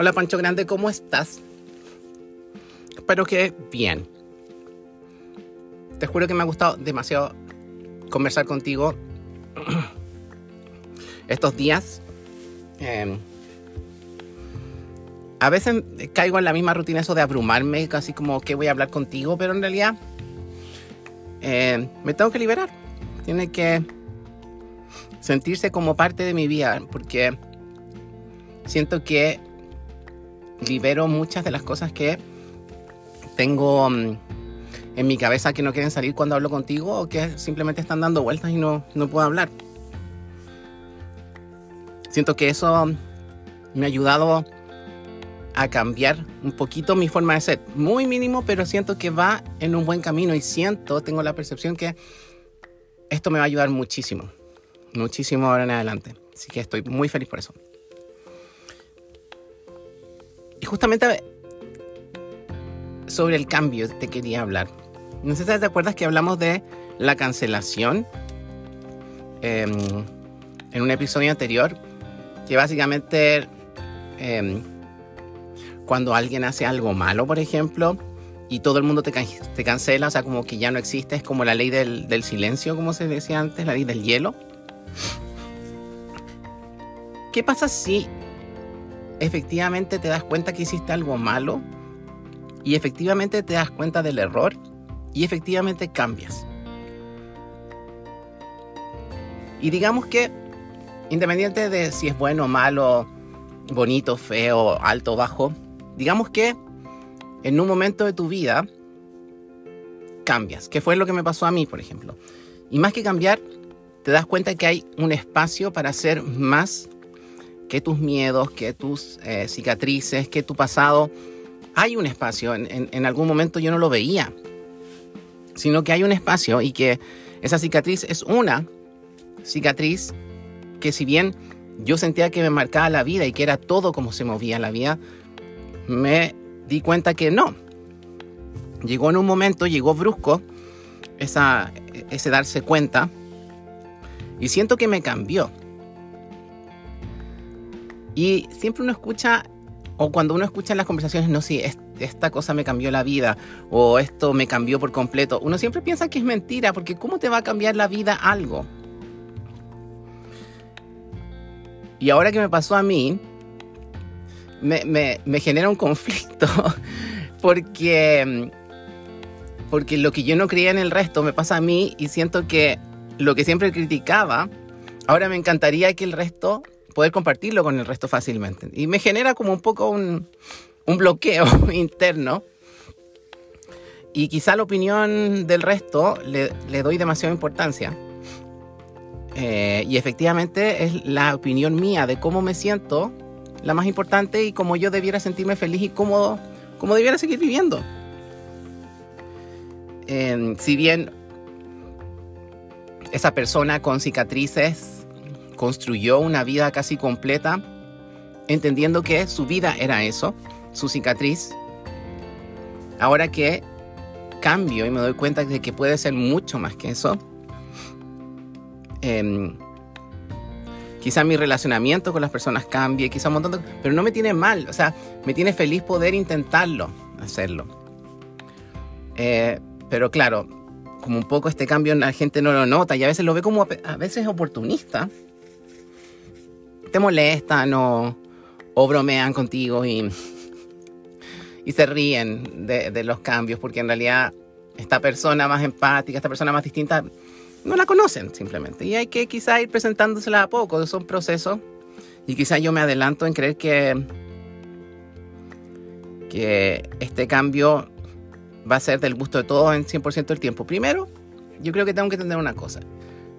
Hola Pancho Grande, ¿cómo estás? Espero que bien. Te juro que me ha gustado demasiado conversar contigo estos días. Eh, a veces caigo en la misma rutina eso de abrumarme, casi como que voy a hablar contigo, pero en realidad eh, me tengo que liberar. Tiene que sentirse como parte de mi vida, porque siento que libero muchas de las cosas que tengo mm, en mi cabeza que no quieren salir cuando hablo contigo o que simplemente están dando vueltas y no, no puedo hablar. Siento que eso me ha ayudado a cambiar un poquito mi forma de ser. Muy mínimo, pero siento que va en un buen camino y siento, tengo la percepción que esto me va a ayudar muchísimo. Muchísimo ahora en adelante. Así que estoy muy feliz por eso. Justamente sobre el cambio te quería hablar. No sé si te acuerdas que hablamos de la cancelación em, en un episodio anterior, que básicamente em, cuando alguien hace algo malo, por ejemplo, y todo el mundo te, cancela, o sea, como que ya no existe, es como la ley del silencio, como se decía antes, la ley del hielo. ¿Qué pasa si efectivamente te das cuenta que hiciste algo malo y efectivamente te das cuenta del error y efectivamente cambias. Y digamos que, independiente de si es bueno malo, bonito, feo, alto bajo, digamos que en un momento de tu vida cambias, que fue lo que me pasó a mí, por ejemplo. Y más que cambiar, te das cuenta que hay un espacio para hacer más que tus miedos, que tus eh, cicatrices, que tu pasado. Hay un espacio, en, algún momento yo no lo veía, sino que hay un espacio y que esa cicatriz es una cicatriz que si bien yo sentía que me marcaba la vida y que era todo como se movía la vida, me di cuenta que no. Llegó en un momento, llegó brusco ese darse cuenta y siento que me cambió. Y siempre uno escucha, o cuando uno escucha en las conversaciones, no, si esta cosa me cambió la vida, o esto me cambió por completo, uno siempre piensa que es mentira, porque ¿cómo te va a cambiar la vida algo? Y ahora que me pasó a mí, me, me, me genera un conflicto, porque, porque lo que yo no creía en el resto me pasa a mí y siento que lo que siempre criticaba, ahora me encantaría que el resto poder compartirlo con el resto fácilmente. Y me genera como un poco un, un bloqueo interno. Y quizá la opinión del resto le, le doy demasiada importancia. Eh, y efectivamente es la opinión mía de cómo me siento la más importante y cómo yo debiera sentirme feliz y cómo, cómo debiera seguir viviendo. Eh, si bien esa persona con cicatrices construyó una vida casi completa, entendiendo que su vida era eso, su cicatriz. Ahora que cambio y me doy cuenta de que puede ser mucho más que eso, eh, quizá mi relacionamiento con las personas cambie, quizá un montón de... Pero no me tiene mal, o sea, me tiene feliz poder intentarlo, hacerlo. Eh, pero claro, como un poco este cambio la gente no lo nota y a veces lo ve como a veces oportunista te molestan o, o bromean contigo y, y se ríen de, de, los cambios, porque en realidad esta persona más empática, esta persona más distinta, no la conocen simplemente. Y hay que quizá ir presentándosela a poco, son procesos. Y quizá yo me adelanto en creer que, que este cambio va a ser del gusto de todos en 100% del tiempo. Primero, yo creo que tengo que entender una cosa.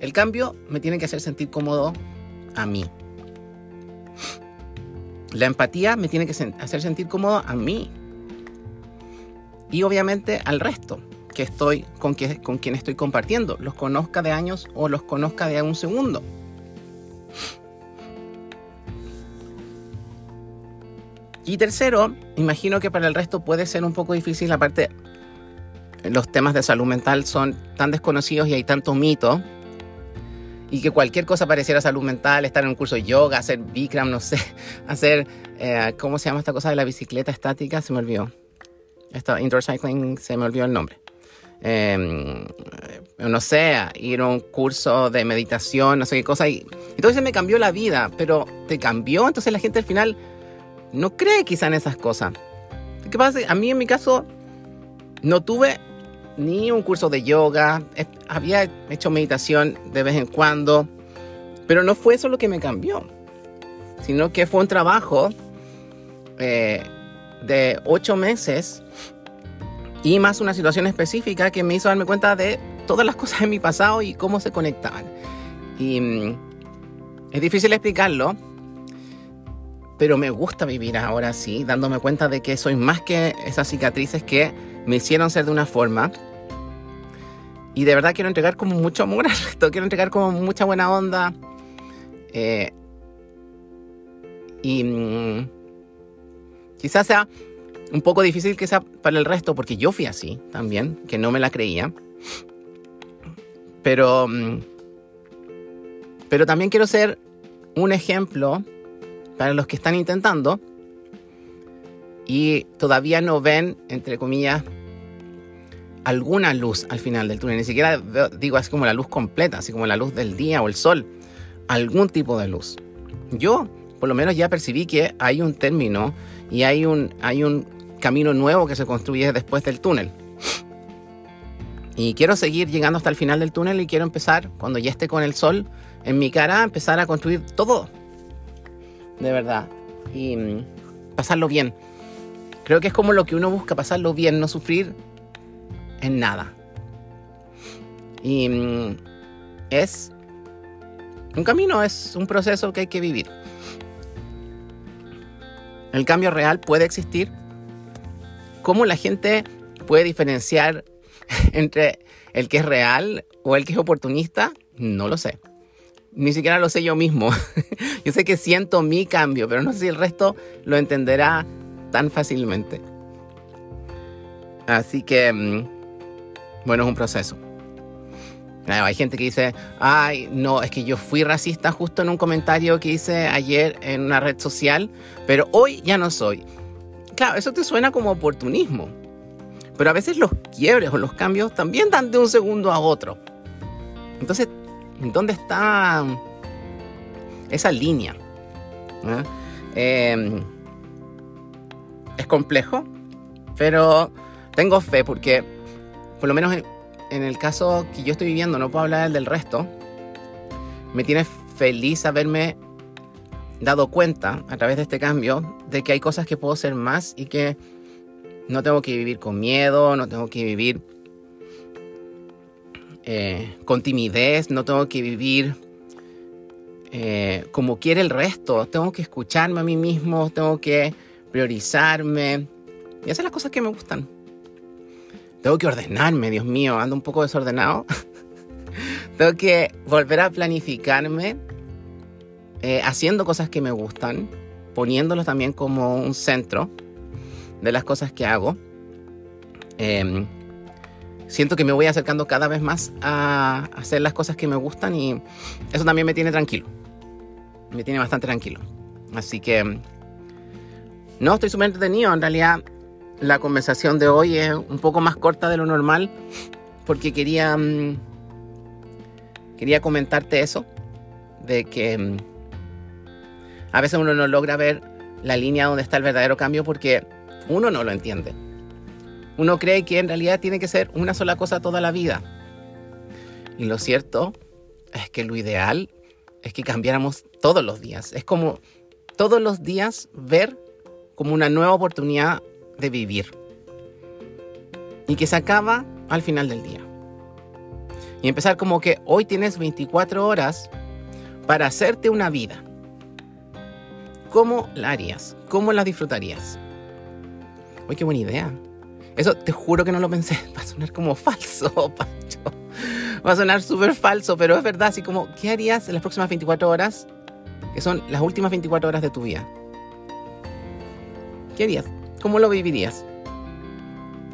El cambio me tiene que hacer sentir cómodo a mí. La empatía me tiene que hacer sentir cómodo a mí. Y obviamente al resto que estoy con, con quien estoy compartiendo, los conozca de años o los conozca de un segundo. Y tercero, imagino que para el resto puede ser un poco difícil, aparte los temas de salud mental son tan desconocidos y hay tanto mito y que cualquier cosa pareciera salud mental, estar en un curso de yoga, hacer Bikram, no sé, hacer, eh, ¿cómo se llama esta cosa de la bicicleta estática? Se me olvidó. Esto, indoor cycling, se me olvidó el nombre. Em, no sé, ir a un curso de meditación, no sé qué cosa. Y, entonces me cambió la vida, pero te cambió. Entonces la gente al final no cree quizá en esas cosas. ¿Qué pasa? A mí en mi caso no tuve ni un curso de yoga, había hecho meditación de vez en cuando, pero no fue eso lo que me cambió, sino que fue un trabajo eh, de ocho meses y más una situación específica que me hizo darme cuenta de todas las cosas de mi pasado y cómo se conectaban. Y mm, es difícil explicarlo, pero me gusta vivir ahora así, dándome cuenta de que soy más que esas cicatrices que me hicieron ser de una forma. Y de verdad quiero entregar como mucho amor al resto, quiero entregar como mucha buena onda. Eh, y mm, quizás sea un poco difícil que sea para el resto, porque yo fui así también, que no me la creía. Pero, mm, pero también quiero ser un ejemplo para los que están intentando y todavía no ven, entre comillas, alguna luz al final del túnel. Ni siquiera digo así como la luz completa, así como la luz del día o el sol. Algún tipo de luz. Yo, por lo menos, ya percibí que hay un término y hay un, hay un camino nuevo que se construye después del túnel. Y quiero seguir llegando hasta el final del túnel y quiero empezar, cuando ya esté con el sol en mi cara, empezar a construir todo. De verdad. Y mm, pasarlo bien. Creo que es como lo que uno busca, pasarlo bien, no sufrir en nada. Y mm, es un camino, es un proceso que hay que vivir. El cambio real puede existir. ¿Cómo la gente puede diferenciar entre el que es real o el que es oportunista? No lo sé. Ni siquiera lo sé yo mismo. yo sé que siento mi cambio, pero no sé si el resto lo entenderá tan fácilmente. Así que, mm, bueno, es un proceso. hay gente que dice, ay, no, es que yo fui racista justo en un comentario que hice ayer en una red social, pero hoy ya no soy. Claro, eso te suena como oportunismo, pero a veces los quiebres o los cambios también dan de un segundo a otro. Entonces, ¿dónde está esa línea? Eh, es complejo, pero tengo fe porque, por lo menos en, el caso que yo estoy viviendo, no puedo hablar del resto, me tiene feliz haberme dado cuenta a través de este cambio de que hay cosas que puedo ser más y que no tengo que vivir con miedo, no tengo que vivir eh, con timidez, no tengo que vivir eh, como quiere el resto, tengo que escucharme a mí mismo, tengo que priorizarme y hacer las cosas que me gustan. Tengo que ordenarme, Dios mío, ando un poco desordenado. Tengo que volver a planificarme eh, haciendo cosas que me gustan, poniéndolos también como un centro de las cosas que hago. Em, siento que me voy acercando cada vez más a hacer las cosas que me gustan y eso también me tiene tranquilo. Me tiene bastante tranquilo. Así que no, estoy súper entretenido. En realidad, la conversación de hoy es un poco más corta de lo normal porque quería, mm, quería comentarte eso, de que mm, a veces uno no logra ver la línea donde está el verdadero cambio porque uno no lo entiende. Uno cree que en realidad tiene que ser una sola cosa toda la vida. Y lo cierto es que lo ideal es que cambiáramos todos los días. Es como todos los días ver como una nueva oportunidad de vivir. Y que se acaba al final del día. Y empezar como que hoy tienes 24 horas para hacerte una vida. ¿Cómo la harías? ¿Cómo la disfrutarías? Uy, qué buena idea. Eso te juro que no lo pensé. Va a sonar como falso, Pancho. Va a sonar súper falso, pero es verdad. Así como, ¿qué harías en las próximas 24 horas? Que son las últimas 24 horas de tu vida. ¿Qué harías? ¿Cómo lo vivirías?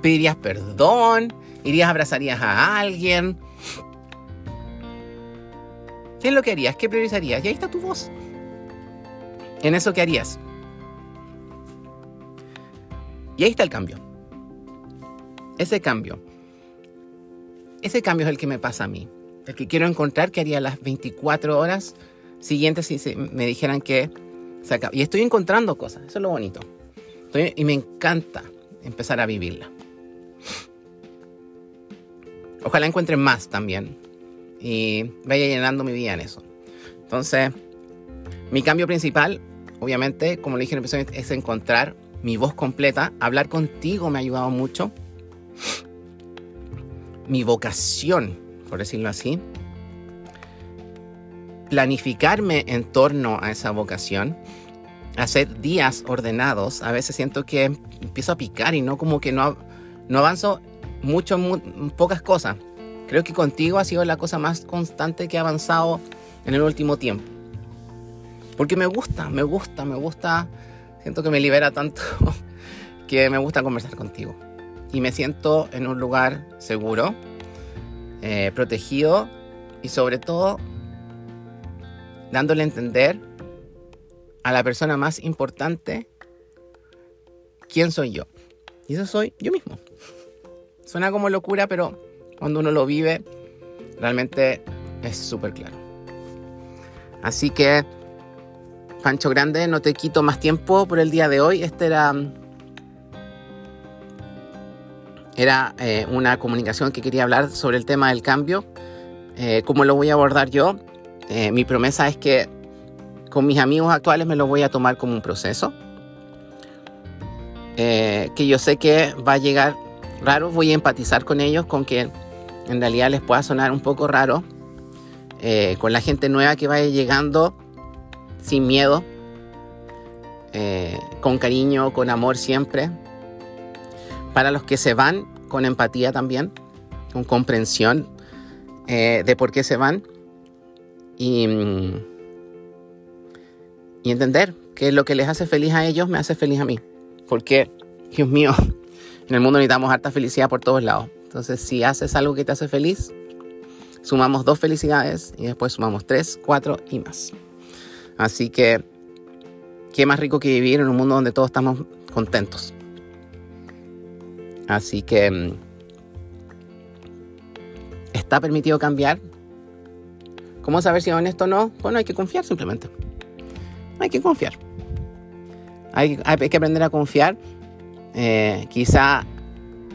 ¿Pedirías perdón? ¿Irías, abrazarías a alguien? ¿Qué es lo que harías? ¿Qué priorizarías? Y ahí está tu voz. En eso que harías. Y ahí está el cambio. Ese cambio. Ese cambio es el que me pasa a mí. El que quiero encontrar que haría las 24 horas siguientes si me dijeran que se acaba. Y estoy encontrando cosas. Eso es lo bonito. Y me encanta empezar a vivirla. Ojalá encuentre más también. Y vaya llenando mi vida en eso. Entonces, mi cambio principal, obviamente, como le dije en el episodio, es encontrar mi voz completa. Hablar contigo me ha ayudado mucho. Mi vocación, por decirlo así. Planificarme en torno a esa vocación. Hacer días ordenados. A veces siento que empiezo a picar y no como que no, no avanzo mucho en pocas cosas. Creo que contigo ha sido la cosa más constante que ha avanzado en el último tiempo. Porque me gusta, me gusta, me gusta Siento que me libera tanto que me gusta conversar contigo. Y me siento en un lugar seguro, eh, protegido y sobre todo dándole a entender a la persona más importante quién soy yo. Y eso soy yo mismo. Suena como locura, pero cuando uno lo vive, realmente es súper claro. Así que Pancho Grande, no te quito más tiempo por el día de hoy. Este era, era eh, una comunicación que quería hablar sobre el tema del cambio. Eh, ¿Cómo lo voy a abordar yo? Eh, mi promesa es que con mis amigos actuales me lo voy a tomar como un proceso. que yo sé que va a llegar raro, voy a empatizar con ellos, con que en realidad les pueda sonar un poco raro. con la gente nueva que vaya llegando sin miedo, eh, con cariño, con amor siempre. Para los que se van, con empatía también, con comprensión eh, de por qué se van. Y, y entender que lo que les hace feliz a ellos me hace feliz a mí. Porque, Dios mío, en el mundo necesitamos harta felicidad por todos lados. Entonces, si haces algo que te hace feliz, sumamos dos felicidades y después sumamos tres, cuatro y más. Así que, qué más rico que vivir en un mundo donde todos estamos contentos. Así que, mm, ¿está permitido cambiar? ¿Cómo saber si es honesto o no? Bueno, hay que confiar simplemente. Hay que confiar. Hay, que aprender a confiar. Eh, quizá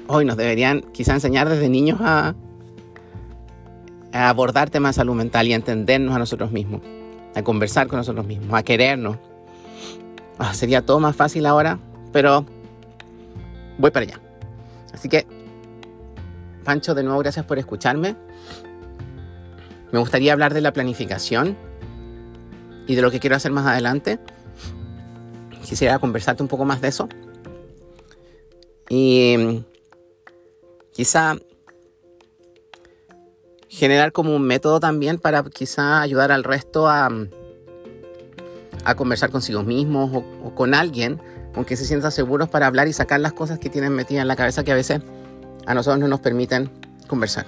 hoy nos deberían quizá enseñar desde niños a, abordar temas de salud mental y a entendernos a nosotros mismos a conversar con nosotros mismos, a querernos. Ah, sería todo más fácil ahora, pero voy para allá. Así que, Pancho, de nuevo, gracias por escucharme. Me gustaría hablar de la planificación y de lo que quiero hacer más adelante. Quisiera conversarte un poco más de eso. Y quizá generar como un método también para quizá ayudar al resto a, a conversar consigo mismos o, con alguien con que se sientan seguros para hablar y sacar las cosas que tienen metidas en la cabeza que a veces a nosotros no nos permiten conversar.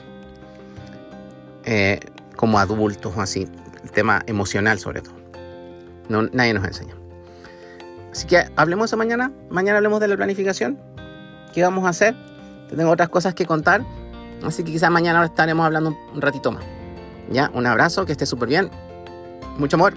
Eh, como adultos o así, el tema emocional sobre todo. Nadie nos enseña. Así que hablemos eso mañana. Mañana hablemos de la planificación. ¿Qué vamos a hacer? Tengo otras cosas que contar Así que quizás mañana estaremos hablando un ratito más. Ya, un abrazo, que esté súper bien. Mucho amor.